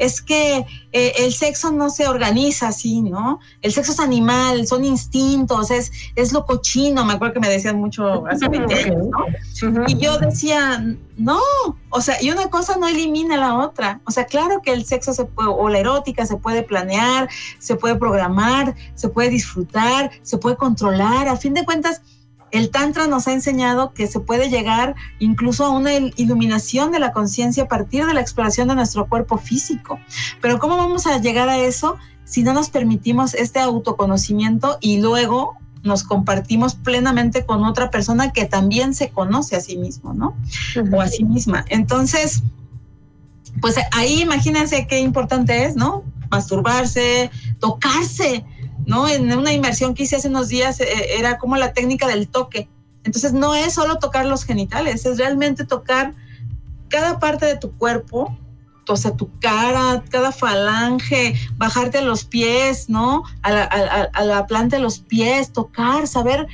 S2: es que eh, el sexo no se organiza así, ¿no? El sexo es animal, son instintos, es, es lo cochino, me acuerdo que me decían mucho hace 20 años, ¿no? Uh -huh. Y yo decía, no, o sea, y una cosa no elimina la otra, o sea, claro que el sexo se puede, o la erótica se puede planear, se puede programar, se puede disfrutar, se puede controlar, a fin de cuentas, el Tantra nos ha enseñado que se puede llegar incluso a una iluminación de la conciencia a partir de la exploración de nuestro cuerpo físico. Pero ¿cómo vamos a llegar a eso si no nos permitimos este autoconocimiento y luego nos compartimos plenamente con otra persona que también se conoce a sí mismo, ¿no? O a sí misma. Entonces, pues ahí imagínense qué importante es, ¿no? Masturbarse, tocarse, ¿no? En una inmersión que hice hace unos días eh, era como la técnica del toque. Entonces no es solo tocar los genitales, es realmente tocar cada parte de tu cuerpo, o sea, tu cara, cada falange, bajarte a los pies, ¿no? A la planta de los pies, tocar, saber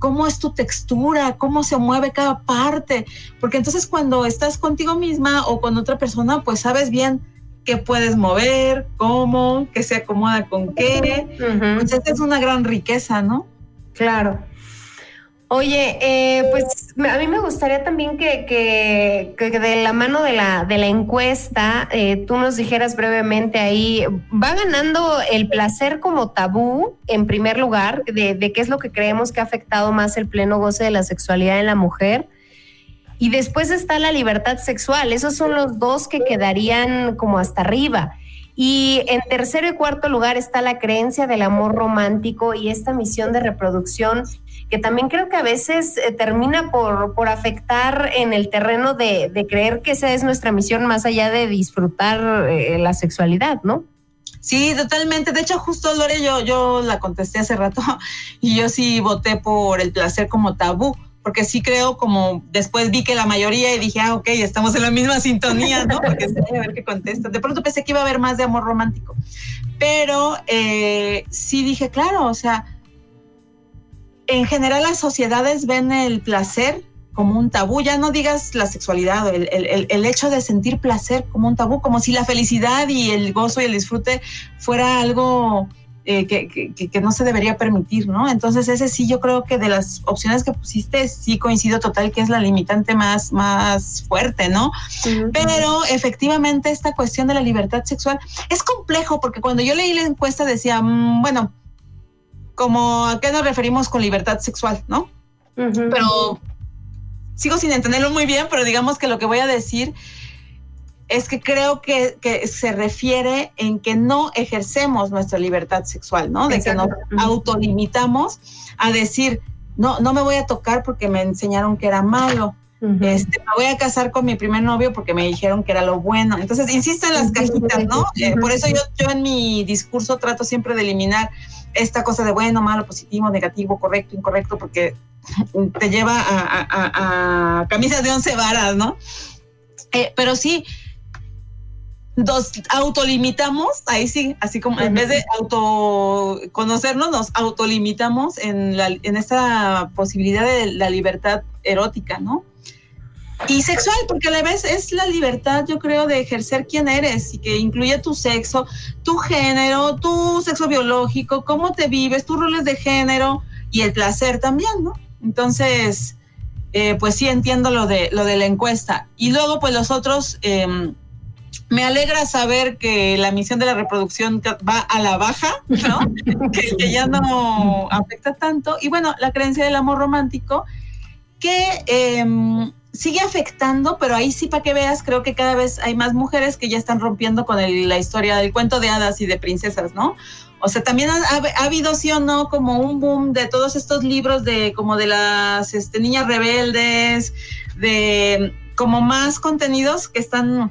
S2: cómo es tu textura, cómo se mueve cada parte, porque entonces cuando estás contigo misma o con otra persona, pues sabes bien qué puedes mover, cómo, qué se acomoda con qué. Uh -huh. Entonces es una gran riqueza, ¿no?
S1: Claro. Oye, eh, pues a mí me gustaría también que, que, que, de la mano de la, de la encuesta eh, tú nos dijeras brevemente ahí, va ganando el placer como tabú en primer lugar, de, de qué es lo que creemos que ha afectado más el pleno goce de la sexualidad en la mujer. Y después está la libertad sexual. Esos son los dos que quedarían como hasta arriba. Y en tercero y cuarto lugar está la creencia del amor romántico y esta misión de reproducción que también creo que a veces eh, termina por, por, afectar en el terreno de, de, creer que esa es nuestra misión más allá de disfrutar eh, la sexualidad, ¿no?
S2: Sí, totalmente. De hecho, justo Lore, yo, yo la contesté hace rato [laughs] y yo sí voté por el placer como tabú porque sí creo como después vi que la mayoría y dije, ah, ok, estamos en la misma sintonía, ¿no? Porque [laughs] a ver qué contesta. De pronto pensé que iba a haber más de amor romántico, pero eh, sí dije, claro, o sea, en general las sociedades ven el placer como un tabú, ya no digas la sexualidad, el, el, el, hecho de sentir placer como un tabú, como si la felicidad y el gozo y el disfrute fuera algo eh, que, que, que, no se debería permitir, ¿no? Entonces ese sí yo creo que de las opciones que pusiste sí coincido total que es la limitante más, más fuerte, ¿no? Pero efectivamente esta cuestión de la libertad sexual es complejo porque cuando yo leí la encuesta decía, mmm, bueno, como a qué nos referimos con libertad sexual, ¿no? Pero sigo sin entenderlo muy bien, pero digamos que lo que voy a decir es que creo que, que, se refiere en que no ejercemos nuestra libertad sexual, ¿no? De Exacto. que nos autolimitamos a decir, no, no me voy a tocar porque me enseñaron que era malo. Uh -huh. este, me voy a casar con mi primer novio porque me dijeron que era lo bueno. Entonces, insisto en las cajitas, ¿no? Eh, por eso yo, yo en mi discurso trato siempre de eliminar esta cosa de bueno, malo, positivo, negativo, correcto, incorrecto, porque [laughs] te lleva a, a, a, a camisas de once varas, ¿no? Eh, pero sí, nos autolimitamos, ahí sí, así como en vez de autoconocernos, nos autolimitamos en, la, en esta posibilidad de la libertad erótica, ¿no? Y sexual, porque a la vez es la libertad, yo creo, de ejercer quién eres y que incluye tu sexo, tu género, tu sexo biológico, cómo te vives, tus roles de género y el placer también, ¿no? Entonces, eh, pues sí entiendo lo de, lo de la encuesta. Y luego, pues los otros... Eh, me alegra saber que la misión de la reproducción va a la baja, ¿no? [laughs] que, que, ya no afecta tanto. Y bueno, la creencia del amor romántico, que eh, sigue afectando, pero ahí sí, para que veas, creo que cada vez hay más mujeres que ya están rompiendo con el, la historia del cuento de hadas y de princesas, ¿no? O sea, también ha, ha, habido, sí o no, como un boom de todos estos libros de como de las este, niñas rebeldes, de como más contenidos que están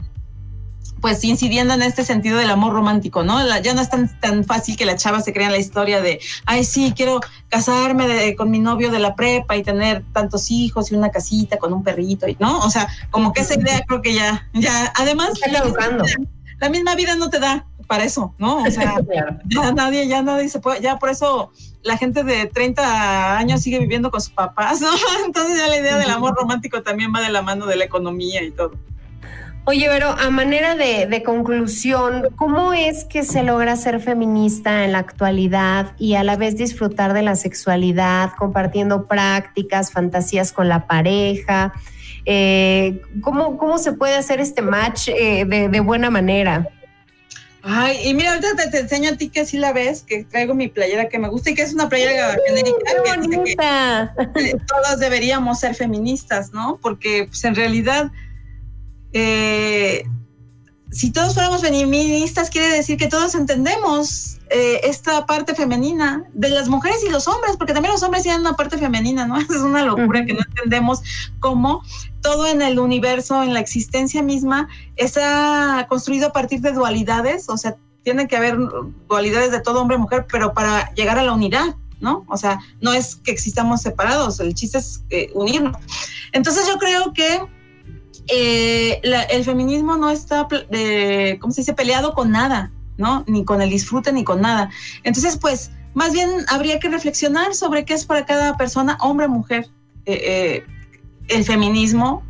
S2: pues incidiendo en este sentido del amor romántico, ¿no? La, ya no es tan, tan fácil que la chava se crea en la historia de, ay, sí, quiero casarme de, con mi novio de la prepa y tener tantos hijos y una casita con un perrito, ¿no? O sea, como que esa idea creo que ya, ya, además, la, la misma vida no te da para eso, ¿no? O sea, [laughs] ya nadie, ya nadie se puede, ya por eso la gente de 30 años sigue viviendo con sus papás, ¿no? [laughs] Entonces ya la idea del amor romántico también va de la mano de la economía y todo.
S1: Oye, pero a manera de, de, conclusión, ¿cómo es que se logra ser feminista en la actualidad y a la vez disfrutar de la sexualidad, compartiendo prácticas, fantasías con la pareja? Eh, ¿cómo, ¿Cómo se puede hacer este match eh, de, de, buena manera?
S2: Ay, y mira, ahorita te, te, enseño a ti que sí la ves, que traigo mi playera que me gusta y que es una playera genérica.
S1: ¡Qué bonita!
S2: Que, todas deberíamos ser feministas, ¿no? Porque pues, en realidad eh, si todos fuéramos feministas, quiere decir que todos entendemos eh, esta parte femenina de las mujeres y los hombres, porque también los hombres tienen una parte femenina, ¿no? [laughs] Es una locura que no entendemos cómo todo en el universo, en la existencia misma, está construido a partir de dualidades, o sea, tiene que haber dualidades de todo hombre y mujer, pero para llegar a la unidad, ¿no? O sea, no es que existamos separados, el chiste es eh, unirnos. Entonces yo creo que eh, el feminismo no está, eh, ¿cómo se dice?, peleado con nada, ¿no? Ni con el disfrute ni con nada. Entonces, pues, más bien habría que reflexionar sobre qué es para cada persona, hombre o mujer, eh, el feminismo,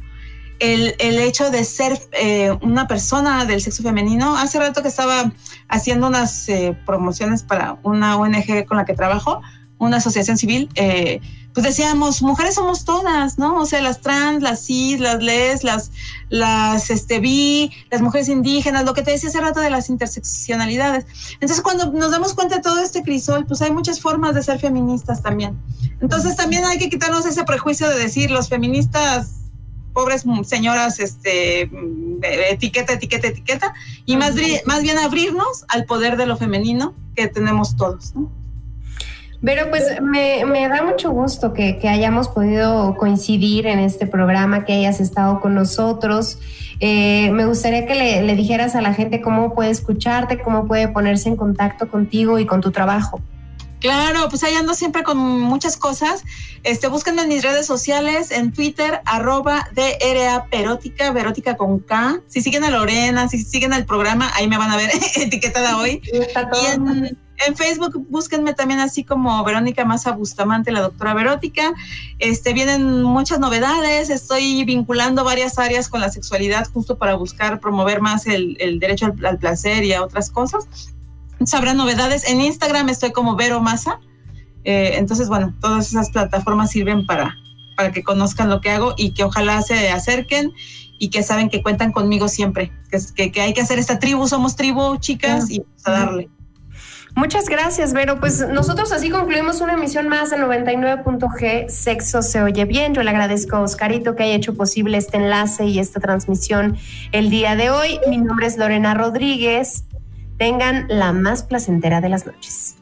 S2: el, el, hecho de ser eh, una persona del sexo femenino. Hace rato que estaba haciendo unas eh, promociones para una ONG con la que trabajo, una asociación civil, eh, pues decíamos, mujeres somos todas, ¿no? O sea, las trans, las cis, las les, las, las este, bi, las mujeres indígenas, lo que te decía hace rato de las interseccionalidades. Entonces, cuando nos damos cuenta de todo este crisol, pues hay muchas formas de ser feministas también. Entonces, también hay que quitarnos ese prejuicio de decir, los feministas pobres señoras, este, etiqueta, etiqueta, etiqueta, y más, más bien abrirnos al poder de lo femenino que tenemos todos, ¿no?
S1: Pero pues me, me, da mucho gusto que, que, hayamos podido coincidir en este programa, que hayas estado con nosotros. Eh, me gustaría que le, le, dijeras a la gente cómo puede escucharte, cómo puede ponerse en contacto contigo y con tu trabajo.
S2: Claro, pues ahí ando siempre con muchas cosas. Este, búsquenme en mis redes sociales, en Twitter, arroba DRA Perótica, Verótica con K. Si siguen a Lorena, si siguen al programa, ahí me van a ver [laughs] etiquetada hoy. Y en, en, Facebook búsquenme también así como Verónica Massa Bustamante, la doctora Verótica. Este, vienen muchas novedades, estoy vinculando varias áreas con la sexualidad justo para buscar promover más el, el derecho al, al placer y a otras cosas. sabrá novedades. En Instagram estoy como Vero Masa. Eh, entonces, bueno, todas esas plataformas sirven para, para que conozcan lo que hago y que ojalá se acerquen y que saben que cuentan conmigo siempre, que, que, hay que hacer esta tribu, somos tribu, chicas, y a darle.
S1: Muchas gracias, Vero. Pues nosotros así concluimos una emisión más de 99.g Sexo se oye bien. Yo le agradezco a Oscarito que haya hecho posible este enlace y esta transmisión el día de hoy. Mi nombre es Lorena Rodríguez. Tengan la más placentera de las noches.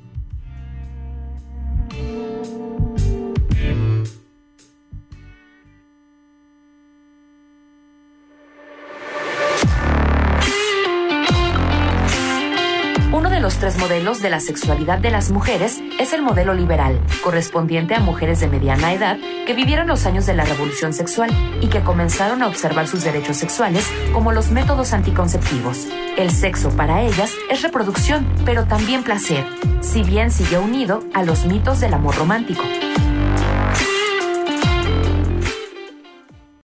S4: Modelos de la sexualidad de las mujeres es el modelo liberal, correspondiente a mujeres de mediana edad que vivieron los años de la revolución sexual y que comenzaron a observar sus derechos sexuales como los métodos anticonceptivos. El sexo para ellas es reproducción, pero también placer, si bien sigue unido a los mitos del amor romántico.